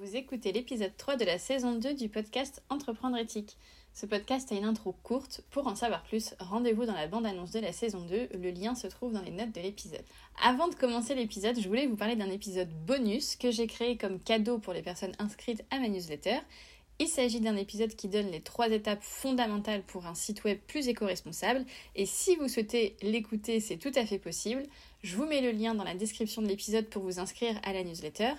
Vous écoutez l'épisode 3 de la saison 2 du podcast Entreprendre éthique. Ce podcast a une intro courte. Pour en savoir plus, rendez-vous dans la bande-annonce de la saison 2. Le lien se trouve dans les notes de l'épisode. Avant de commencer l'épisode, je voulais vous parler d'un épisode bonus que j'ai créé comme cadeau pour les personnes inscrites à ma newsletter. Il s'agit d'un épisode qui donne les trois étapes fondamentales pour un site web plus éco-responsable. Et si vous souhaitez l'écouter, c'est tout à fait possible. Je vous mets le lien dans la description de l'épisode pour vous inscrire à la newsletter.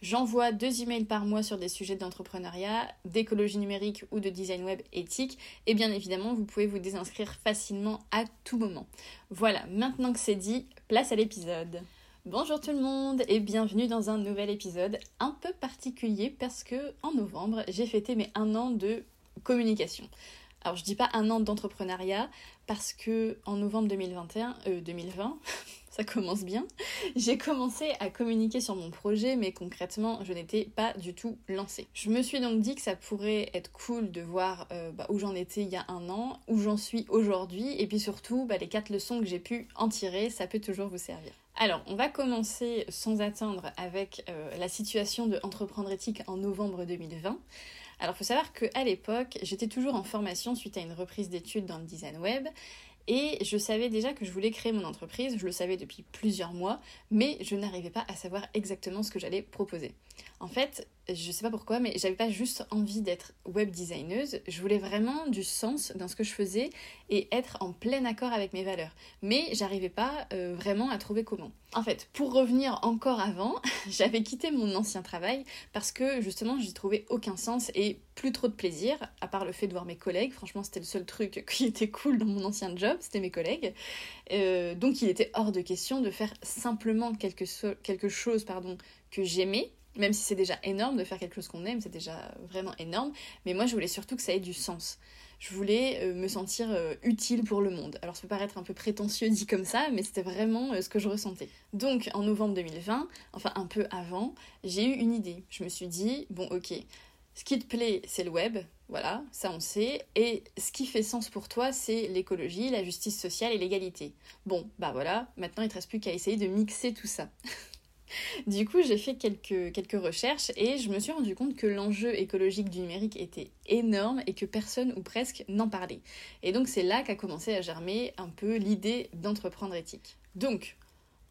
J'envoie deux emails par mois sur des sujets d'entrepreneuriat, d'écologie numérique ou de design web éthique. Et bien évidemment, vous pouvez vous désinscrire facilement à tout moment. Voilà, maintenant que c'est dit, place à l'épisode. Bonjour tout le monde et bienvenue dans un nouvel épisode un peu particulier parce que en novembre j'ai fêté mes un an de communication. Alors je dis pas un an d'entrepreneuriat parce que en novembre 2021, euh, 2020, ça commence bien, j'ai commencé à communiquer sur mon projet mais concrètement je n'étais pas du tout lancée. Je me suis donc dit que ça pourrait être cool de voir euh, bah, où j'en étais il y a un an, où j'en suis aujourd'hui et puis surtout bah, les quatre leçons que j'ai pu en tirer, ça peut toujours vous servir. Alors, on va commencer sans attendre avec euh, la situation de Entreprendre éthique en novembre 2020. Alors, il faut savoir qu'à l'époque, j'étais toujours en formation suite à une reprise d'études dans le design web. Et je savais déjà que je voulais créer mon entreprise, je le savais depuis plusieurs mois, mais je n'arrivais pas à savoir exactement ce que j'allais proposer. En fait, je sais pas pourquoi, mais j'avais pas juste envie d'être web designeuse, je voulais vraiment du sens dans ce que je faisais et être en plein accord avec mes valeurs. Mais j'arrivais pas euh, vraiment à trouver comment. En fait, pour revenir encore avant, j'avais quitté mon ancien travail parce que justement j'y trouvais aucun sens et plus trop de plaisir, à part le fait de voir mes collègues. Franchement, c'était le seul truc qui était cool dans mon ancien job, c'était mes collègues. Euh, donc il était hors de question de faire simplement quelque, quelque chose pardon, que j'aimais même si c'est déjà énorme de faire quelque chose qu'on aime, c'est déjà vraiment énorme, mais moi je voulais surtout que ça ait du sens. Je voulais euh, me sentir euh, utile pour le monde. Alors ça peut paraître un peu prétentieux dit comme ça, mais c'était vraiment euh, ce que je ressentais. Donc en novembre 2020, enfin un peu avant, j'ai eu une idée. Je me suis dit, bon ok, ce qui te plaît c'est le web, voilà, ça on sait, et ce qui fait sens pour toi c'est l'écologie, la justice sociale et l'égalité. Bon, bah voilà, maintenant il te reste plus qu'à essayer de mixer tout ça. Du coup, j'ai fait quelques, recherches et je me suis rendu compte que l'enjeu écologique du numérique était énorme et que personne ou presque n'en parlait. Et donc c'est là qu'a commencé à germer un peu l'idée d'entreprendre éthique. Donc,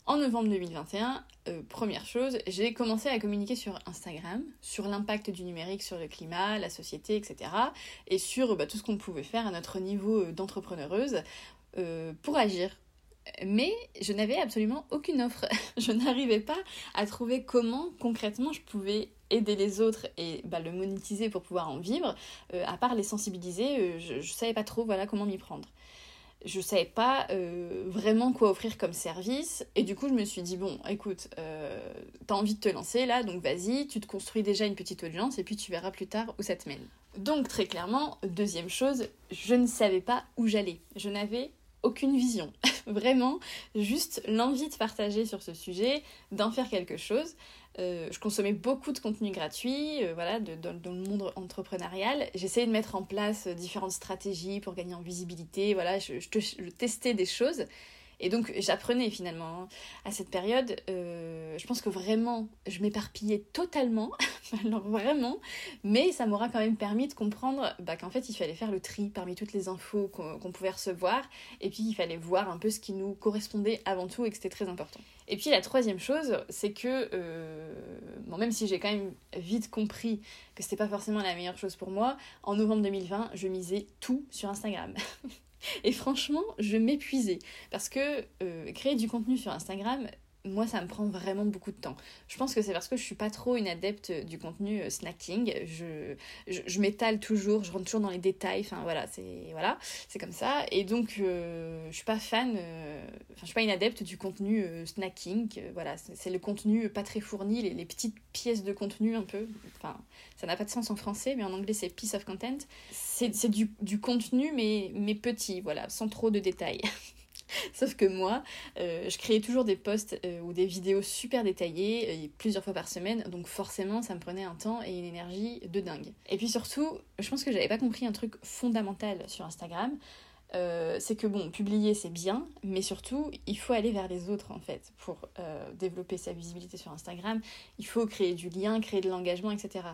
en novembre 2021, euh, première chose, j'ai commencé à communiquer sur Instagram, sur l'impact du numérique sur le climat, la société, etc. Et sur bah, tout ce qu'on pouvait faire à notre niveau euh, d'entrepreneureuse euh, pour agir mais je n'avais absolument aucune offre. Je n'arrivais pas à trouver comment concrètement je pouvais aider les autres et bah, le monétiser pour pouvoir en vivre, euh, à part les sensibiliser, euh, je, je savais pas trop voilà comment m'y prendre. Je savais pas euh, vraiment quoi offrir comme service et du coup je me suis dit bon écoute t'as envie de te lancer là donc vas-y tu te construis déjà une petite audience et puis tu verras plus tard où ça te mène. Donc très clairement deuxième chose je ne savais pas où j'allais je n'avais aucune vision. Vraiment, juste l'envie de partager sur ce sujet, d'en faire quelque chose. Euh, je consommais beaucoup de contenu gratuit, euh, voilà, dans le monde entrepreneurial. J'essayais de mettre en place différentes stratégies pour gagner en visibilité. Voilà, je testais des choses. Et donc j'apprenais finalement hein. à cette période. Euh, je pense que vraiment je m'éparpillais totalement, alors vraiment, mais ça m'aura quand même permis de comprendre bah, qu'en fait il fallait faire le tri parmi toutes les infos qu'on qu pouvait recevoir, et puis il fallait voir un peu ce qui nous correspondait avant tout et que c'était très important. Et puis la troisième chose, c'est que euh, bon, même si j'ai quand même vite compris que c'était pas forcément la meilleure chose pour moi, en novembre 2020, je misais tout sur Instagram. Et franchement, je m'épuisais. Parce que euh, créer du contenu sur Instagram, moi, ça me prend vraiment beaucoup de temps. Je pense que c'est parce que je suis pas trop une adepte du contenu euh, snacking. Je, je, m'étale toujours, je rentre toujours dans les détails. Enfin voilà, c'est voilà, c'est comme ça. Et donc, euh, je suis pas fan. Euh, je suis pas une adepte du contenu euh, snacking. voilà, c'est le contenu pas très fourni, les, les, petites pièces de contenu un peu. Enfin, ça n'a pas de sens en français, mais en anglais c'est piece of content. C'est du, du contenu, mais mais petit, voilà, sans trop de détails. Sauf que moi, euh, je créais toujours des posts euh, ou des vidéos super détaillées, euh, plusieurs fois par semaine, donc forcément ça me prenait un temps et une énergie de dingue. Et puis surtout, je pense que j'avais pas compris un truc fondamental sur Instagram. Euh, c'est que bon, publier c'est bien, mais surtout il faut aller vers les autres en fait pour euh, développer sa visibilité sur Instagram. Il faut créer du lien, créer de l'engagement, etc.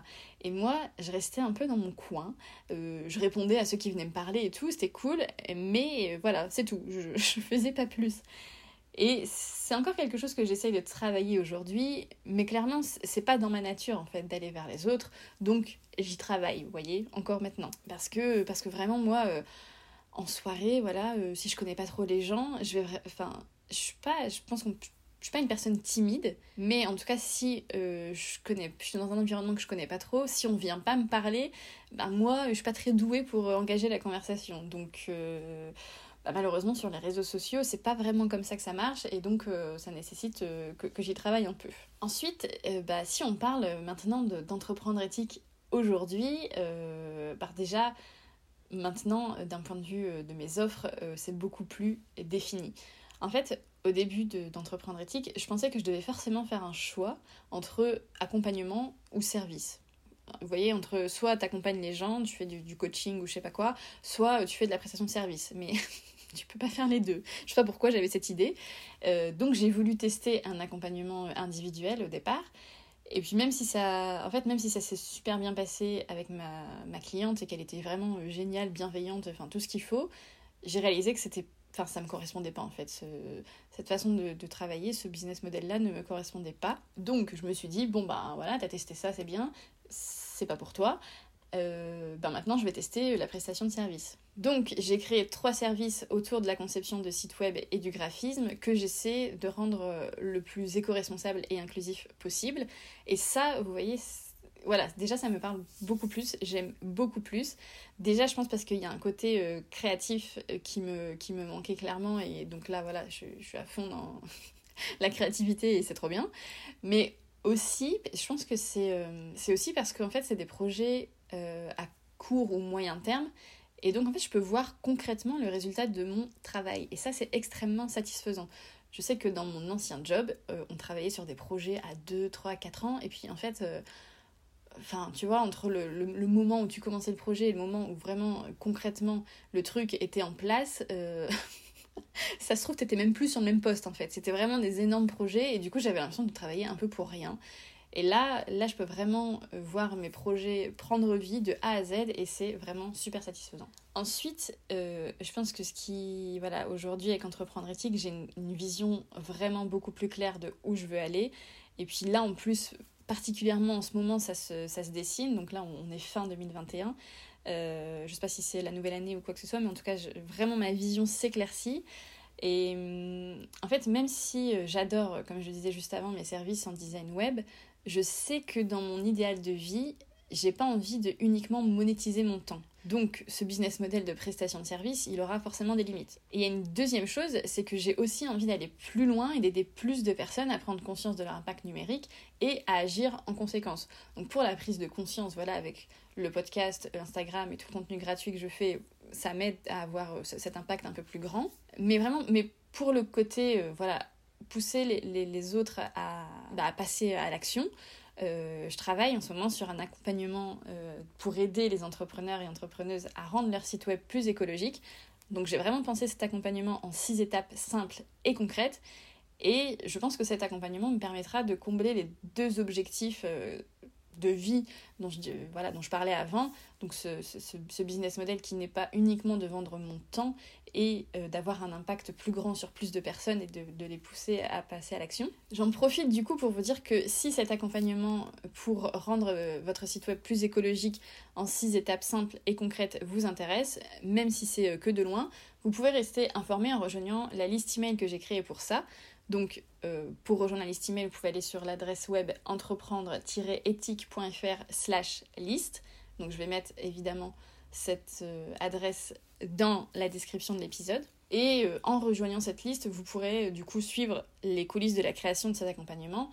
Et moi, je restais un peu dans mon coin. Euh, je répondais à ceux qui venaient me parler et tout, c'était cool, mais voilà, c'est tout. Je, je faisais pas plus. Et c'est encore quelque chose que j'essaye de travailler aujourd'hui, mais clairement, c'est pas dans ma nature en fait d'aller vers les autres, donc j'y travaille, vous voyez, encore maintenant. Parce que, parce que vraiment, moi en soirée, voilà, euh, si je connais pas trop les gens, je vais. Enfin, je suis pas. Je pense qu'on. Je suis pas une personne timide, mais en tout cas, si euh, je connais, je suis dans un environnement que je connais pas trop, si on vient pas me parler, bah moi, je suis pas très douée pour euh, engager la conversation. Donc, bah, malheureusement, sur les réseaux sociaux, c'est pas vraiment comme ça que ça marche, et donc ça nécessite que, j'y travaille un peu. Ensuite, bah, si on parle maintenant d'entreprendre éthique aujourd'hui, bah, déjà, Maintenant, euh, d'un point de vue euh, de mes offres, euh, c'est beaucoup plus défini. En fait, au début d'entreprendre éthique, je pensais que je devais forcément faire un choix entre accompagnement ou service. Vous voyez, entre soit tu accompagnes les gens, tu fais du, coaching ou je sais pas quoi, soit tu fais de la prestation de service. Mais tu peux pas faire les deux. Je sais pas pourquoi j'avais cette idée. donc j'ai voulu tester un accompagnement individuel au départ. Et puis même si ça, en fait, même si ça s'est super bien passé avec ma, ma cliente et qu'elle était vraiment euh, géniale, bienveillante, enfin tout ce qu'il faut, j'ai réalisé que c'était, enfin ça me correspondait pas en fait. Ce, cette façon de, de, travailler, ce business model-là ne me correspondait pas. Donc je me suis dit bon bah voilà, t'as testé ça, c'est bien, c'est pas pour toi. Euh, ben maintenant je vais tester la prestation de service. Donc j'ai créé trois services autour de la conception de sites web et du graphisme que j'essaie de rendre euh, le plus éco-responsable et inclusif possible. Et ça, vous voyez, voilà, déjà ça me parle beaucoup plus, j'aime beaucoup plus. Déjà je pense parce qu'il y a un côté euh, créatif qui, me, qui me manquait clairement et donc là voilà, je, suis à fond dans la créativité et c'est trop bien. Mais aussi, je pense que c'est aussi parce qu'en fait c'est des projets euh, à court ou moyen terme. Et donc, en fait, je peux voir concrètement le résultat de mon travail. Et ça, c'est extrêmement satisfaisant. Je sais que dans mon ancien job, euh, on travaillait sur des projets à 2, 3, 4 ans. Et puis, en fait, euh, tu vois, entre le, le, moment où tu commençais le projet et le moment où vraiment, concrètement, le truc était en place, ça se trouve, t'étais même plus sur le même poste, en fait. C'était vraiment des énormes projets. Et du coup, j'avais l'impression de travailler un peu pour rien. Et là, là, je peux vraiment euh, voir mes projets prendre vie de A à Z et c'est vraiment super satisfaisant. Ensuite, euh, je pense que ce qui, voilà, aujourd'hui avec Entreprendre éthique, j'ai une, vision vraiment beaucoup plus claire de où je veux aller. Et puis là, en plus, particulièrement en ce moment, ça se, ça se dessine. Donc là, on est fin 2021. Euh, je sais pas si c'est la nouvelle année ou quoi que ce soit, mais en tout cas, vraiment ma vision s'éclaircit. Et hum, en fait, même si euh, j'adore, comme je le disais juste avant, mes services en design web, je sais que dans mon idéal de vie, j'ai pas envie de uniquement monétiser mon temps. Donc, ce business model de prestation de service, il aura forcément des limites. Et il y a une deuxième chose, c'est que j'ai aussi envie d'aller plus loin et d'aider plus de personnes à prendre conscience de leur impact numérique et à agir en conséquence. Donc, pour la prise de conscience, voilà, avec le podcast, Instagram et tout le contenu gratuit que je fais, ça m'aide à avoir euh, cet impact un peu plus grand. Mais vraiment, mais pour le côté, euh, voilà, pousser les, autres à, bah, à, passer à l'action. Euh, je travaille en ce moment sur un accompagnement euh, pour aider les entrepreneurs et entrepreneuses à rendre leur site web plus écologique. Donc j'ai vraiment pensé cet accompagnement en six étapes simples et concrètes. Et je pense que cet accompagnement me permettra de combler les deux objectifs euh, de vie dont je, voilà, dont je parlais avant. Donc ce, ce, business model qui n'est pas uniquement de vendre mon temps et euh, d'avoir un impact plus grand sur plus de personnes et de, de les pousser à passer à l'action. J'en profite du coup pour vous dire que si cet accompagnement pour rendre euh, votre site web plus écologique en six étapes simples et concrètes vous intéresse, même si c'est euh, que de loin, vous pouvez rester informé en rejoignant la liste email que j'ai créée pour ça. Donc, euh, pour rejoindre la liste email, vous pouvez aller sur l'adresse web entreprendre-éthique.fr slash liste. Donc, je vais mettre évidemment cette euh, adresse dans la description de l'épisode. Et euh, en rejoignant cette liste, vous pourrez du coup suivre les coulisses de la création de cet accompagnement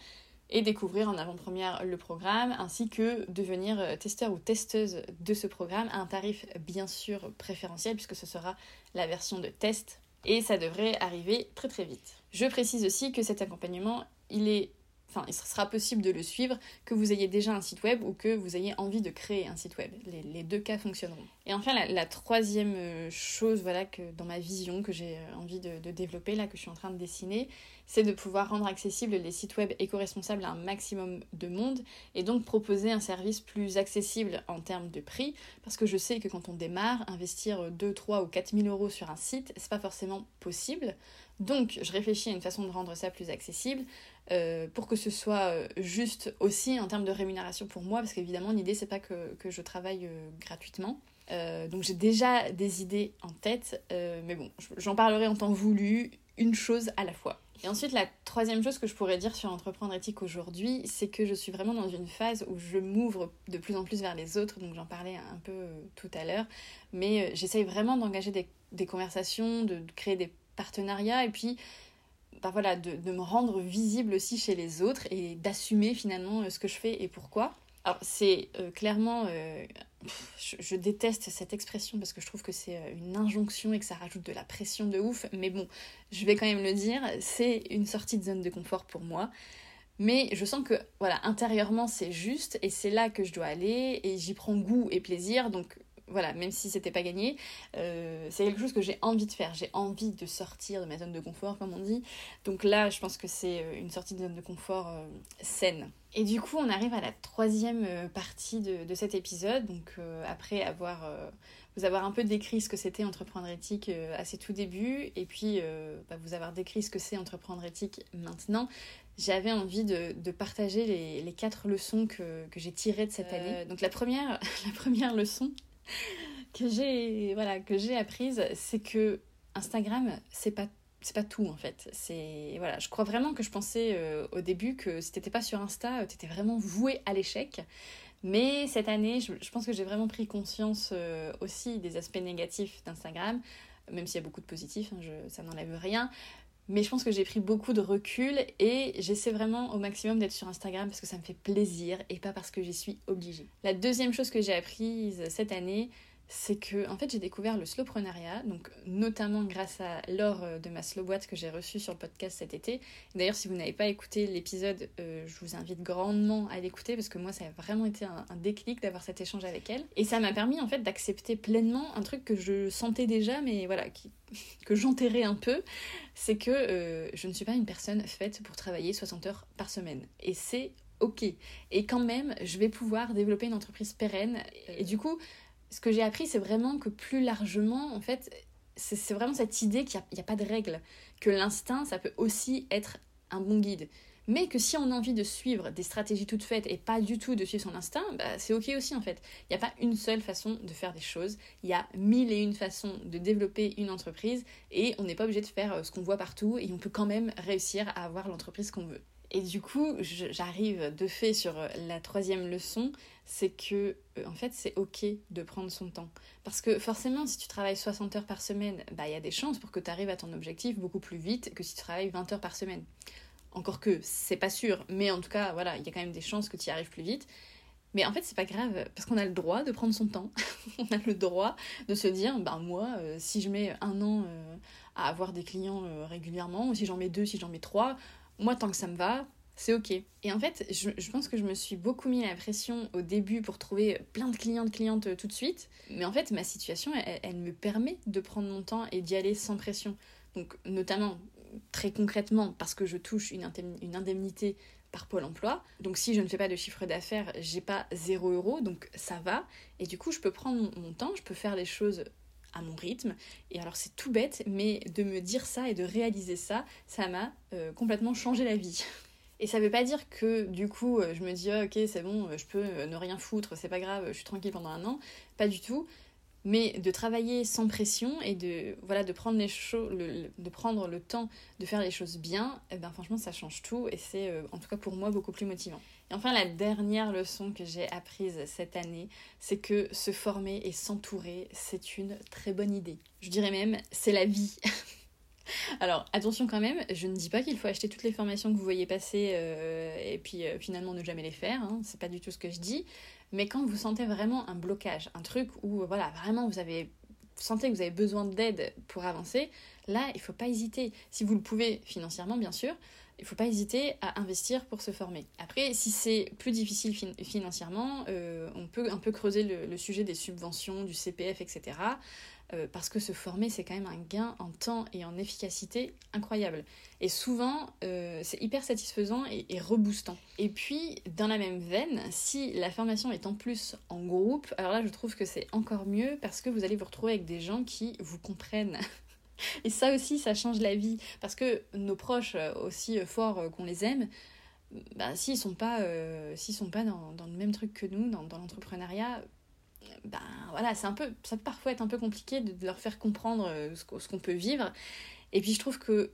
et découvrir en avant-première le programme, ainsi que devenir testeur ou testeuse de ce programme à un tarif bien sûr préférentiel, puisque ce sera la version de test et ça devrait arriver très très vite. Je précise aussi que cet accompagnement, il est enfin, il sera possible de le suivre, que vous ayez déjà un site web ou que vous ayez envie de créer un site web. Les, deux cas fonctionneront. Et enfin, la, troisième euh, chose, voilà, que dans ma vision que j'ai euh, envie de, développer, là, que je suis en train de dessiner, c'est de pouvoir rendre accessibles les sites web éco-responsables à un maximum de monde et donc proposer un service plus accessible en termes de prix, parce que je sais que quand on démarre, investir 2, 3 ou 4 000 euros sur un site, c'est pas forcément possible. Donc, je réfléchis à une façon de rendre ça plus accessible euh, pour que ce soit euh, juste aussi en termes de rémunération pour moi, parce qu'évidemment, l'idée, c'est pas que, je travaille euh, gratuitement. donc, j'ai déjà des idées en tête, mais bon, j'en parlerai en temps voulu, une chose à la fois. Et ensuite, la troisième chose que je pourrais dire sur entreprendre éthique aujourd'hui, c'est que je suis vraiment dans une phase où je m'ouvre de plus en plus vers les autres, donc j'en parlais un peu tout à l'heure, mais j'essaye vraiment d'engager des, des, conversations, de créer des partenariat et puis bah voilà, de, de, me rendre visible aussi chez les autres et d'assumer finalement euh, ce que je fais et pourquoi. Alors c'est euh, clairement, euh, je, déteste cette expression parce que je trouve que c'est une injonction et que ça rajoute de la pression de ouf, mais bon, je vais quand même le dire, c'est une sortie de zone de confort pour moi. Mais je sens que voilà, intérieurement c'est juste et c'est là que je dois aller et j'y prends goût et plaisir, donc voilà, même si c'était pas gagné, euh, c'est quelque chose que j'ai envie de faire. J'ai envie de sortir de ma zone de confort, comme on dit. Donc là, je pense que c'est euh, une sortie de zone de confort euh, saine. Et du coup, on arrive à la troisième partie de, cet épisode. Donc après avoir vous avoir un peu décrit ce que c'était entreprendre éthique à ses tout débuts, et puis bah, vous avoir décrit ce que c'est entreprendre éthique maintenant, j'avais envie de, partager les, quatre leçons que, que j'ai tirées de cette année. Donc la première, la première leçon, que j'ai voilà que j'ai apprise, c'est que Instagram c'est pas c'est pas tout en fait. C'est voilà, je crois vraiment que je pensais euh, au début que si t'étais pas sur Insta, t'étais vraiment voué à l'échec. Mais cette année, je, pense que j'ai vraiment pris conscience euh, aussi des aspects négatifs d'Instagram, même s'il y a beaucoup de positifs, hein, je, ça n'enlève rien. Mais je pense que j'ai pris beaucoup de recul et j'essaie vraiment au maximum d'être sur Instagram parce que ça me fait plaisir et pas parce que j'y suis obligée. La deuxième chose que j'ai apprise cette année, c'est que en fait j'ai découvert le slowpreneuriat, donc notamment grâce à l'or euh, de ma slow boîte que j'ai reçue sur le podcast cet été. D'ailleurs, si vous n'avez pas écouté l'épisode, euh, je vous invite grandement à l'écouter parce que moi ça a vraiment été un, déclic d'avoir cet échange avec elle. Et ça m'a permis en fait d'accepter pleinement un truc que je sentais déjà, mais voilà, que j'enterrais un peu, c'est que euh, je ne suis pas une personne faite pour travailler 60 heures par semaine. Et c'est ok. Et quand même, je vais pouvoir développer une entreprise pérenne. Et du coup, ce que j'ai appris, c'est vraiment que plus largement, en fait, c'est vraiment cette idée qu'il n'y a, pas de règle, que l'instinct, ça peut aussi être un bon guide. Mais que si on a envie de suivre des stratégies toutes faites et pas du tout de suivre son instinct, bah, c'est ok aussi en fait. Il n'y a pas une seule façon de faire des choses, il y a mille et une façons de développer une entreprise et on n'est pas obligé de faire euh, ce qu'on voit partout et on peut quand même réussir à avoir l'entreprise qu'on veut. Et du coup, j'arrive de fait sur euh, la troisième leçon, c'est que euh, en fait c'est ok de prendre son temps. Parce que forcément, si tu travailles 60 heures par semaine, bah il y a des chances pour que tu arrives à ton objectif beaucoup plus vite que si tu travailles 20 heures par semaine. Encore que c'est pas sûr, mais en tout cas, voilà, il y a quand même des chances que tu y arrives plus vite. Mais en fait, c'est pas grave, parce qu'on a le droit de prendre son temps. on a le droit de se dire, ben moi, euh, si je mets un an à avoir des clients régulièrement, ou si j'en mets deux, si j'en mets trois, moi, tant que ça me va, c'est ok. Et en fait, je, pense que je me suis beaucoup mis la pression au début pour trouver plein de clients, de clientes euh, tout de suite. Mais en fait, ma situation, elle, me permet de prendre mon temps et d'y aller sans pression. Donc, notamment, très concrètement, parce que je touche une, une indemnité par Pôle emploi. Donc si je ne fais pas de chiffre d'affaires, j'ai pas 0 euros, donc ça va. Et du coup, je peux prendre mon temps, je peux faire les choses à mon rythme. Et alors c'est tout bête, mais de me dire ça et de réaliser ça, ça m'a euh, complètement changé la vie. Et ça veut pas dire que du coup euh, je me dis ah, ok c'est bon, euh, je peux ne rien foutre, c'est pas grave, je suis tranquille pendant un an. Pas du tout. Mais de travailler sans pression et de voilà de prendre les choses, de prendre le temps de faire les choses bien, eh ben franchement ça change tout et c'est en tout cas pour moi beaucoup plus motivant. Et enfin, la dernière leçon que j'ai apprise cette année, c'est que se former et s'entourer, c'est une très bonne idée. Je dirais même, c'est la vie. Alors attention quand même, je ne dis pas qu'il faut acheter toutes les formations que vous voyez passer euh, et puis euh, finalement ne jamais les faire, hein. c'est pas du tout ce que je dis. Mais quand vous sentez vraiment un blocage, un truc où voilà vraiment vous avez sentez que vous avez besoin d'aide pour avancer, là, il ne faut pas hésiter. Si vous le pouvez financièrement, bien sûr, il ne faut pas hésiter à investir pour se former. Après, si c'est plus difficile financièrement, euh, on peut un peu creuser le, sujet des subventions, du CPF, etc. Euh, parce que se former, c'est quand même un gain en temps et en efficacité incroyable. Et souvent, euh, c'est hyper satisfaisant et, reboostant. Et puis, dans la même veine, si la formation est en plus en groupe, alors là, je trouve que c'est encore mieux parce que vous allez vous retrouver avec des gens qui vous comprennent Et ça aussi, ça change la vie. Parce que nos proches, euh, aussi euh, forts euh, qu'on les aime, bah, s'ils sont pas, s'ils sont pas dans, le même truc que nous, dans l'entrepreneuriat, ben voilà, c'est un peu, ça peut parfois être un peu compliqué de, leur faire comprendre ce qu'on peut vivre. Et puis je trouve que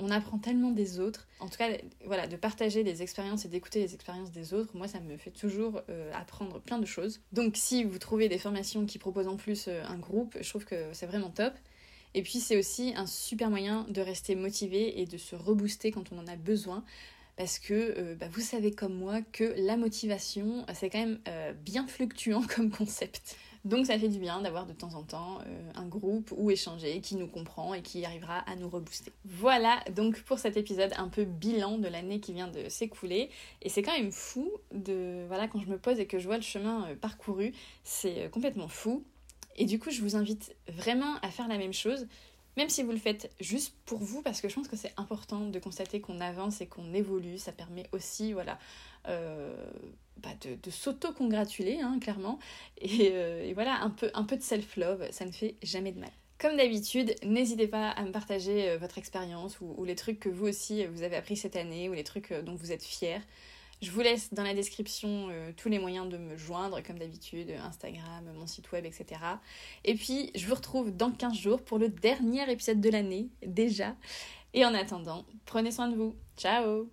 on apprend tellement des autres. En tout cas, voilà, de partager les expériences et d'écouter les expériences des autres, moi, ça me fait toujours apprendre plein de choses. Donc, si vous trouvez des formations qui proposent en plus un groupe, je trouve que c'est vraiment top. Et puis c'est aussi un super moyen de rester motivé et de se rebooster quand on en a besoin. Parce que euh, bah, vous savez comme moi que la motivation, c'est quand même euh, bien fluctuant comme concept. Donc ça fait du bien d'avoir de temps en temps euh, un groupe où échanger, qui nous comprend et qui arrivera à nous rebooster. Voilà donc pour cet épisode un peu bilan de l'année qui vient de s'écouler. Et c'est quand même fou de... Voilà, quand je me pose et que je vois le chemin parcouru, c'est complètement fou. Et du coup, je vous invite vraiment à faire la même chose, même si vous le faites juste pour vous, parce que je pense que c'est important de constater qu'on avance et qu'on évolue. Ça permet aussi, voilà, euh, bah de, s'auto-congratuler, hein, clairement. Euh, et, voilà, un peu, un peu de self-love, ça ne fait jamais de mal. Comme d'habitude, n'hésitez pas à me partager euh, votre expérience ou, ou, les trucs que vous aussi vous avez appris cette année ou les trucs dont vous êtes fiers. Je vous laisse dans la description euh, tous les moyens de me joindre, comme d'habitude, Instagram, mon site web, etc. Et puis, je vous retrouve dans 15 jours pour le dernier épisode de l'année, déjà. Et en attendant, prenez soin de vous. Ciao